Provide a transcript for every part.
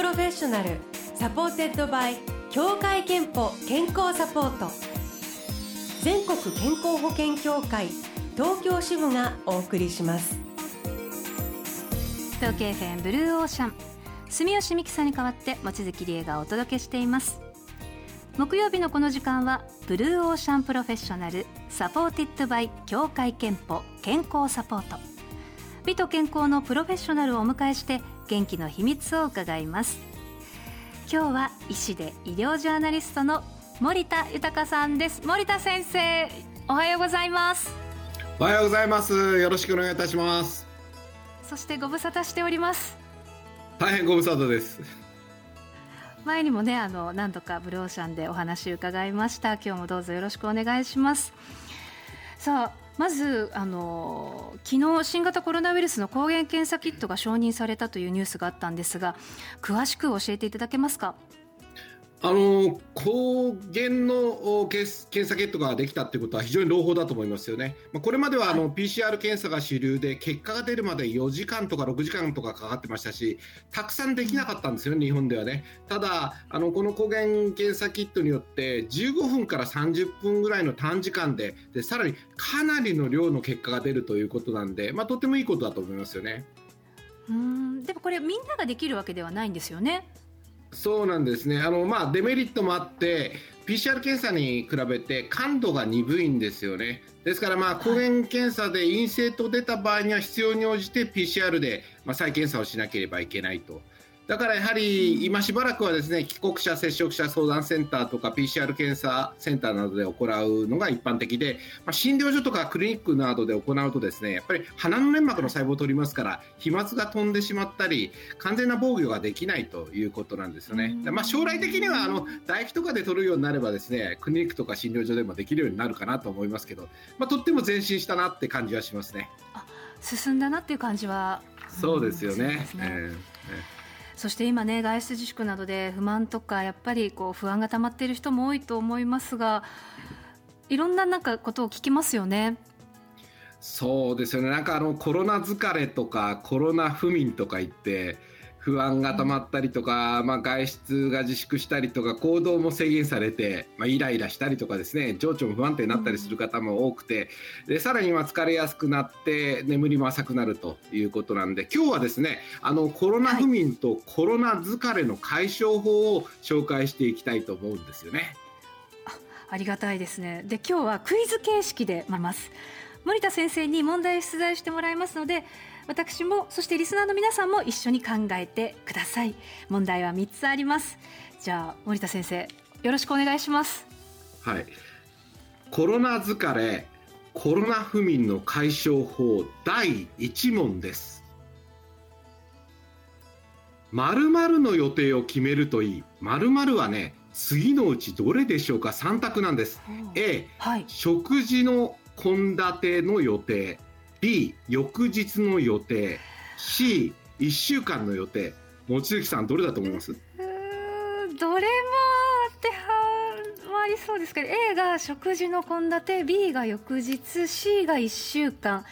Professional supported by 協会けんぽ健康サポート。全国健康保険協会東京支部がお送りします。東京 FM Blue Ocean。住吉美希さんに代わって望月理恵がお届けしています。木曜日のこの時間は Blue Ocean Professional supported by 協会けんぽ健康サポート。美と健康のプロフェッショナルをお迎えして元気の秘密を伺います。今日は医師で医療ジャーナリストの森田豊さんです。森田先生おはようございます。おはようございます。よろしくお願いいたします。そしてご無沙汰しております。大変ご無沙汰です。前にもねあの何度かブルーオーシャンでお話伺いました。今日もどうぞよろしくお願いします。さあまずあの昨日新型コロナウイルスの抗原検査キットが承認されたというニュースがあったんですが詳しく教えていただけますか？あの抗原の検査キットができたということは非常に朗報だと思いますよね。まあ、これまではあの、はい、PCR 検査が主流で結果が出るまで4時間とか6時間とかかかってましたし、たくさんできなかったんですよ、日本ではね。ただあの、この抗原検査キットによって15分から30分ぐらいの短時間ででさらにかなりの量の結果が出るということなんで、まあ、とてもいいことだと思いますよね。うんでもこれみんなができるわけではないんですよね。そうなんですねあの、まあ、デメリットもあって PCR 検査に比べて感度が鈍いんですよね。ですから、まあ、抗原検査で陰性と出た場合には必要に応じて PCR で、まあ、再検査をしなければいけないと。だからやはり今しばらくはですね帰国者接触者相談センターとか PCR 検査センターなどで行うのが一般的で、まあ、診療所とかクリニックなどで行うとですねやっぱり鼻の粘膜の細胞を取りますから飛沫が飛んでしまったり完全な防御ができないということなんですよね。まあ、将来的にはあの唾液とかで取るようになればですねクリニックとか診療所でもできるようになるかなと思いますけど、まあ、とっても前進したなって感じはしますね。あ進んだなっていう感じはそうですよね。えーそして今ね外出自粛などで不満とかやっぱりこう不安が溜まっている人も多いと思いますがいろんななんかことを聞きますよね。そうですよねなんかあのコロナ疲れとかコロナ不眠とか言って不安が溜まったりとか、まあ、外出が自粛したりとか行動も制限されて、まあ、イライラしたりとかですね情緒も不安定になったりする方も多くてでさらには疲れやすくなって眠りも浅くなるということなんで今日はですねあのコロナ不眠とコロナ疲れの解消法を紹介していきたいと思うんですよね。ありがたいですねで今日はクイズ形式で学ます森田先生に問題を出題してもらいますので私もそしてリスナーの皆さんも一緒に考えてください。問題は3つあります。じゃあ森田先生よろしくお願いします。はい。コロナ疲れコロナ不眠の解消法第1問です。〇〇の予定を決めるといい。〇〇はね次のうちどれでしょうか？3択なんです、A、はい、食事の献立の予定 B 翌日の予定。C1 週間の予定。望月さんどれだと思います？どれも当てはまりそうですけど A が食事の献立 B が翌日 C が1週間。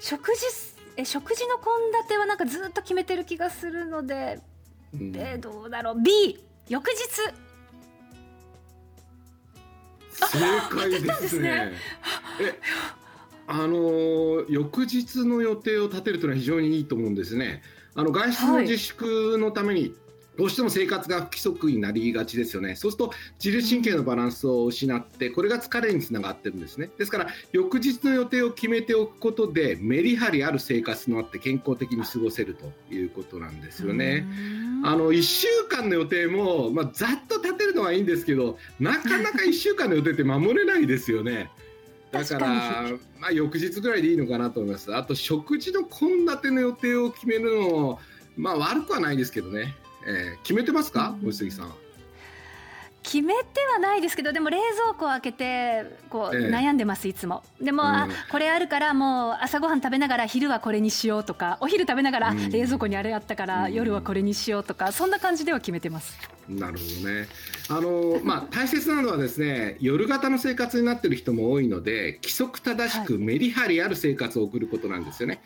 食事え食事の献立はなんかずっと決めてる気がするので、うん、えどうだろう。B 翌日。正解ですね。えあの翌日の予定を立てるというのは非常にいいと思うんですね。あの外出の自粛のために、どうしても生活が不規則になりがちですよね。そうすると自律神経のバランスを失って、これが疲れにつながってるんですね。ですから、翌日の予定を決めておくことで、メリハリある生活のあって健康的に過ごせるということなんですよね。あの1週間の予定も、まあ、ざっと立てるのはいいんですけど、なかなか1週間の予定って守れないですよね。だから、まあ、翌日ぐらいでいいのかなと思います。あと、食事の献立の予定を決めるのも、まあ、悪くはないですけどね。えー、決めてますか、うん、杉さん。決めてはないですけどでも冷蔵庫を開けてこう、悩んでますいつも。でも、うん、あこれあるからもう朝ごはん食べながら昼はこれにしようとかお昼食べながら、冷蔵庫にあれあったから、夜はこれにしようとかそんな感じでは決めてます。なるほどね。あの、まあ、大切なのはですね夜型の生活になっている人も多いので規則正しくメリハリある生活を送ることなんですよね。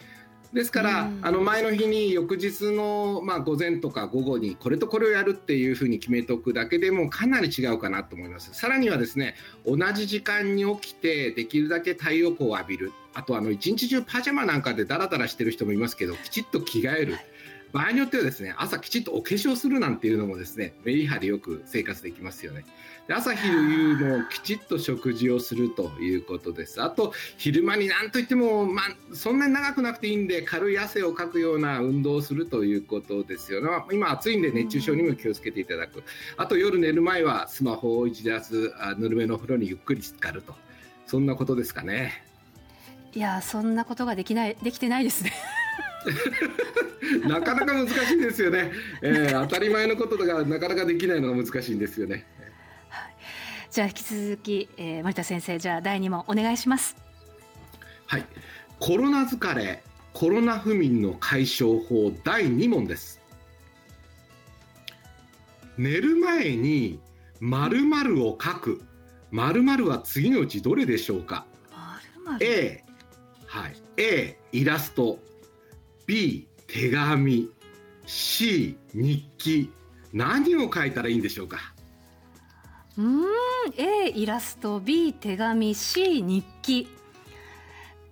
ですから、あの前の日に翌日の、まあ、午前とか午後にこれとこれをやるっていうふうに決めておくだけでもかなり違うかなと思います。さらにはですね同じ時間に起きてできるだけ太陽光を浴びる。あとあの一日中パジャマなんかでダラダラしてる人もいますけどきちっと着替える、場合によってはですね朝きちっとお化粧するなんていうのもですねメリハリよく生活できますよね。朝昼夕のきちっと食事をするということです。あと昼間になんといっても、まあ、そんなに長くなくていいんで軽い汗をかくような運動をするということですよね、今暑いんで熱中症にも気をつけていただく。あと夜寝る前はスマホを一脱ぬるめの風呂にゆっくり浸かると。そんなことですかね。いやそんなことができないできてないですね。なかなか難しいですよね、えー、当たり前のことがなかなかできないのが難しいんですよね。はい、じゃあ引き続き、えー、森田先生じゃあ第2問お願いします。はい。コロナ疲れコロナ不眠の解消法第2問です。寝る前に〇〇を書く。〇〇は次のうちどれでしょうか？A はい。A イラスト B 手紙 C 日記。何を書いたらいいんでしょうか？うん A イラスト B 手紙 C 日記。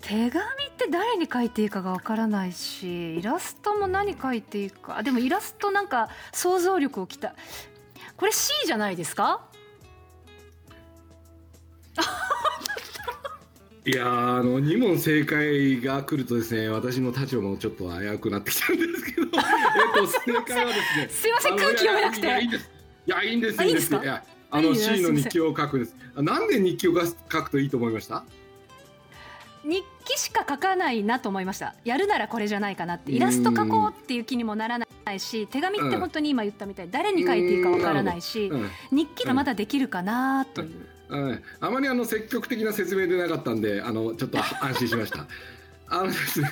手紙って誰に書いていいかがわからないしイラストも何書いていいか。でもイラストなんか想像力をきたこれ C じゃないですか？いやあの2問正解が来るとですね私の立場もちょっと危うくなってきたんですけど えっと正解はですね すいません空気読めなくて。いやいいんです。いやいいんです。やあの C の日記を書くです。なんで日記を書くといいと思いました？日記しか書かないなと思いました。やるならこれじゃないかなって。イラスト書こうっていう気にもならないし手紙って本当に今言ったみたい。に誰に書いていいかわからないし、うん、日記がまだできるかなという。はい、あまりあの積極的な説明でなかったんであのちょっと安心しました。あのですね、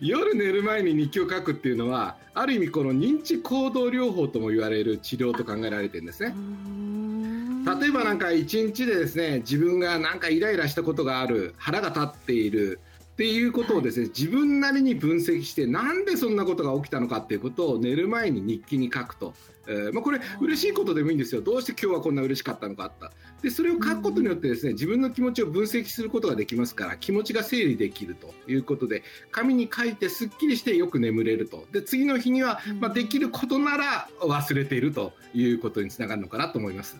夜寝る前に日記を書くっていうのはある意味この認知行動療法とも言われる治療と考えられてるんですね。例えばなんか一日でですね自分がなんかイライラしたことがある腹が立っているっていうことをですね、はい、自分なりに分析してなんでそんなことが起きたのかっていうことを寝る前に日記に書くと、えーまあ、これ嬉しいことでもいいんですよ。どうして今日はこんな嬉しかったのかあったでそれを書くことによってですね自分の気持ちを分析することができますから気持ちが整理できるということで紙に書いてすっきりしてよく眠れると。で次の日には、まあ、できることなら忘れているということにつながるのかなと思います。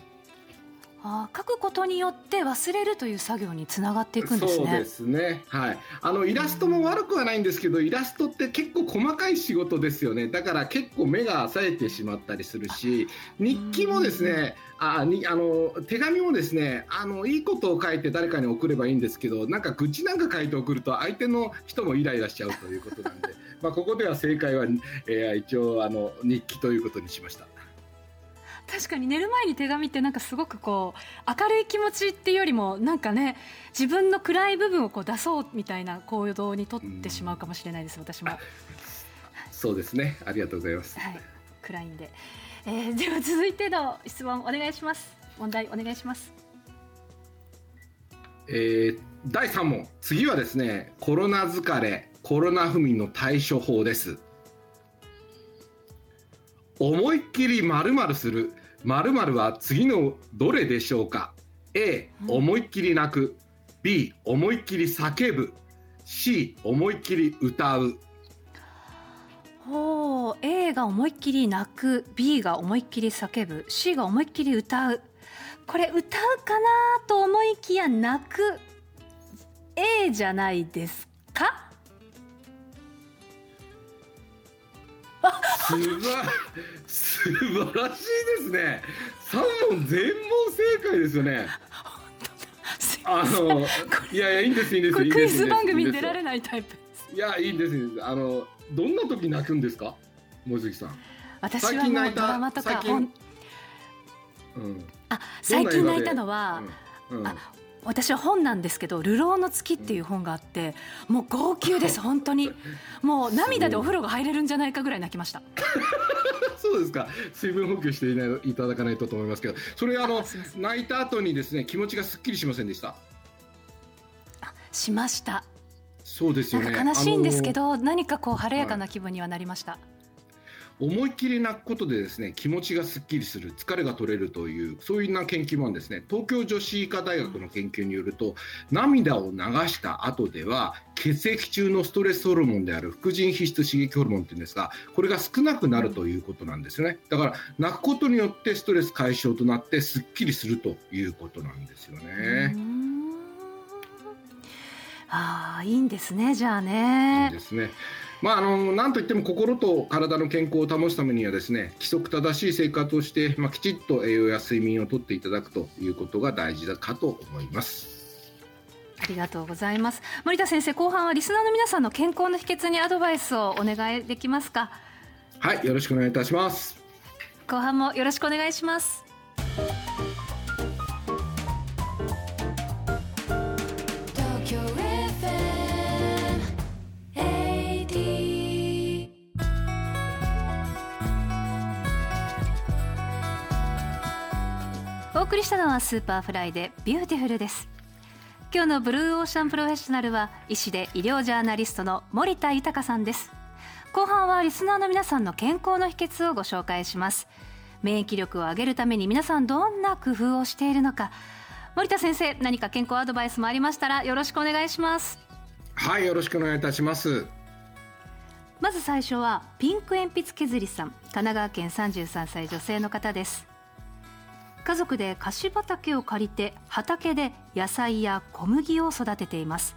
あ書くことによって忘れるという作業につながっていくんですね。そうですね。はい。あのイラストも悪くはないんですけど、イラストって結構細かい仕事ですよね。だから結構目が冴えてしまったりするし、日記もですね、あにあの手紙もですね、あのいいことを書いて誰かに送ればいいんですけど、なんか愚痴なんか書いて送ると相手の人もイライラしちゃうということなんで、まあここでは正解は、えー、一応あの日記ということにしました。確かに寝る前に手紙ってなんかすごくこう明るい気持ちっていうよりもなんかね自分の暗い部分をこう出そうみたいな行動にとってしまうかもしれないです、私も。そうですね。ありがとうございます、はい、暗いんで、えー、では続いての質問お願いします。問題お願いします。えー、第3問。次はですねコロナ疲れコロナ不眠の対処法です。思いっきりまるするまるは次のどれでしょうか？A 思いっきり泣く。B 思いっきり叫ぶ。C 思いっきり歌う。ほう A が思いっきり泣く。B が思いっきり叫ぶ。C が思いっきり歌う。これ歌うかなと思いきや泣く。A じゃないですか？すば素晴らしいですね。三問全問正解ですよね。あのいやいやいいんですいいんですクイズ番組に出られないタイプ。いやいいんですあのどんな時泣くんですか？望月さん。私はもうドラマとか本、うん、あ最近泣いたのは、うんうん、あ私は本なんですけど「流浪の月」っていう本があってもう号泣です本当に。もう涙でお風呂が入れるんじゃないかぐらい泣きました そうですか。水分補給していただかないとと思いますけど。それあの泣いた後にですね気持ちがすっきりしませんでした？しました。そうですよね。悲しいんですけど何かこう晴れやかな気分にはなりました、はい思いっきり泣くことでですね気持ちがすっきりする疲れが取れるというそういうな研究もですね東京女子医科大学の研究によると涙を流した後では血液中のストレスホルモンである副腎皮質刺激ホルモンっていうんですがこれが少なくなるということなんですねだから泣くことによってストレス解消となってすっきりするということなんですよね。ああいいんですねじゃあね。いいですね。まあ、あのなんといっても心と体の健康を保つためにはですね規則正しい生活をして、まあ、きちっと栄養や睡眠をとっていただくということが大事だかと思います。ありがとうございます。森田先生後半はリスナーの皆さんの健康の秘訣にアドバイスをお願いできますか？はいよろしくお願いいたします。後半もよろしくお願いします送りしたのは Superfly で Beautiful です。今日の Blue Ocean Professional は医師で医療ジャーナリストの森田豊さんです。後半はリスナーの皆さんの健康の秘訣をご紹介します。免疫力を上げるために皆さんどんな工夫をしているのか。森田先生何か健康アドバイスもありましたらよろしくお願いします。はいよろしくお願いいたします。まず最初はピンク鉛筆削りさん神奈川県33歳女性の方です家族で菓子畑を借りて畑で野菜や小麦を育てています。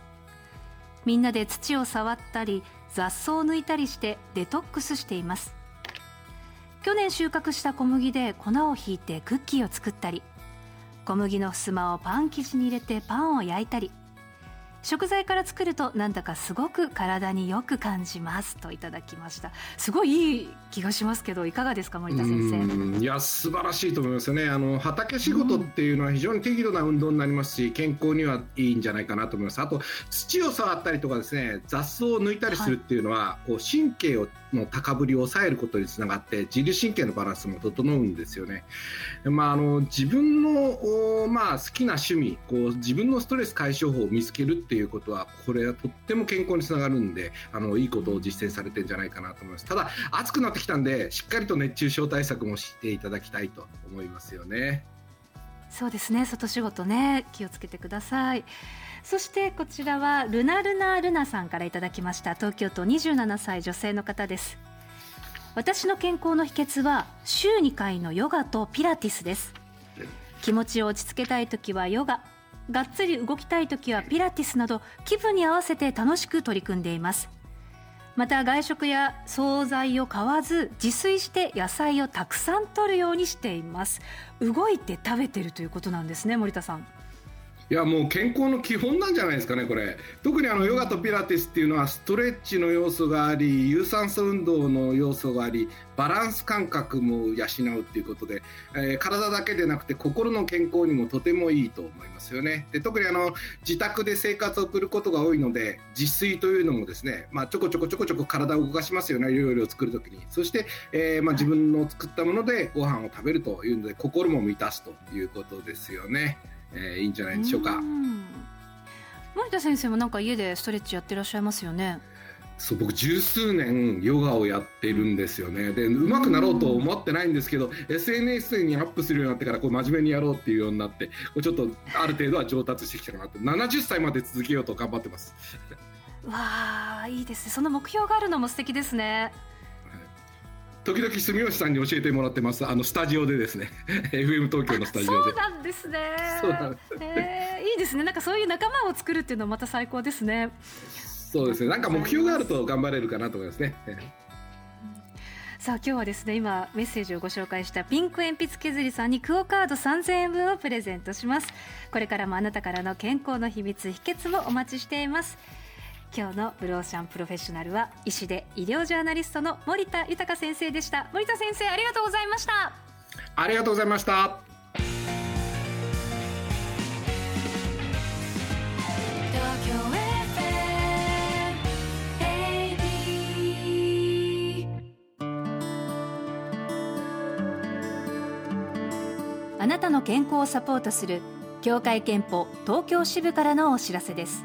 みんなで土を触ったり雑草を抜いたりしてデトックスしています。去年収穫した小麦で粉をひいてクッキーを作ったり小麦の襖をパン生地に入れてパンを焼いたり食材から作るとなんだかすごく体によく感じますといただきました。すごいいい気がしますけどいかがですか森田先生。いや素晴らしいと思いますよね。あの畑仕事っていうのは非常に適度な運動になりますし健康にはいいんじゃないかなと思います。あと土を触ったりとかですね雑草を抜いたりするっていうのは、はい、こう神経をの高ぶりを抑えることにつながって自律神経のバランスも整うんですよね。まあ、あの自分の、まあ、好きな趣味こう自分のストレス解消法を見つけるっていうことはこれはとっても健康につながるんであのいいことを実践されてるんじゃないかなと思います。ただ暑くなってきたんでしっかりと熱中症対策もしていただきたいと思いますよね。そうですね。外仕事ね気をつけてください。そしてこちらはルナルナルナさんからいただきました。東京都27歳女性の方です。私の健康の秘訣は週2回のヨガとピラティスです。気持ちを落ち着けたい時はヨガ。がっつり動きたい時はピラティスなど気分に合わせて楽しく取り組んでいます。また外食や惣菜を買わず自炊して野菜をたくさん摂るようにしています。動いて食べてるということなんですね森田さん。いやもう健康の基本なんじゃないですかねこれ。特にあのヨガとピラティスっていうのはストレッチの要素があり有酸素運動の要素がありバランス感覚も養うっていうことで、えー、体だけでなくて心の健康にもとてもいいと思いますよね。で特にあの自宅で生活を送ることが多いので自炊というのもですね、まあ、ちょこちょこちょこちょこ体を動かしますよね。料理を作る時に。そして、えー、まあ、自分の作ったものでご飯を食べるというので心も満たすということですよね。えー、いいんじゃないでしょうか。森田先生もなんか家でストレッチやってらっしゃいますよね。そう僕十数年ヨガをやってるんですよね。で上手くなろうと思ってないんですけど SNS にアップするようになってからこう真面目にやろうっていうようになってこうちょっとある程度は上達してきたかなと。70歳まで続けようと頑張ってます。わあいいですね。その目標があるのも素敵ですね時々住吉さんに教えてもらってます。あのスタジオでですね。FM 東京のスタジオで。そうなんですね。そうなんです、えー、いいですね。なんかそういう仲間を作るっていうのはまた最高ですね。そうですね。なんか目標があると頑張れるかなと思いますね。さあ今日はですね今メッセージをご紹介したピンク鉛筆削りさんにクオカード3000円分をプレゼントします。これからもあなたからの健康の秘密秘訣もお待ちしています今日のブローシャンプロフェッショナルは医師で医療ジャーナリストの森田豊先生でした。森田先生ありがとうございました。ありがとうございました。あなたの健康をサポートする協会憲法東京支部からのお知らせです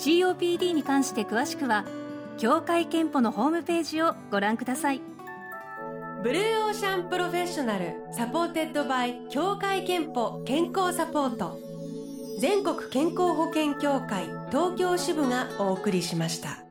COPD に関して詳しくは協会けんぽのホームページをご覧ください Blue Ocean Professional supported by 協会けんぽ健康サポート全国健康保険協会東京支部がお送りしました。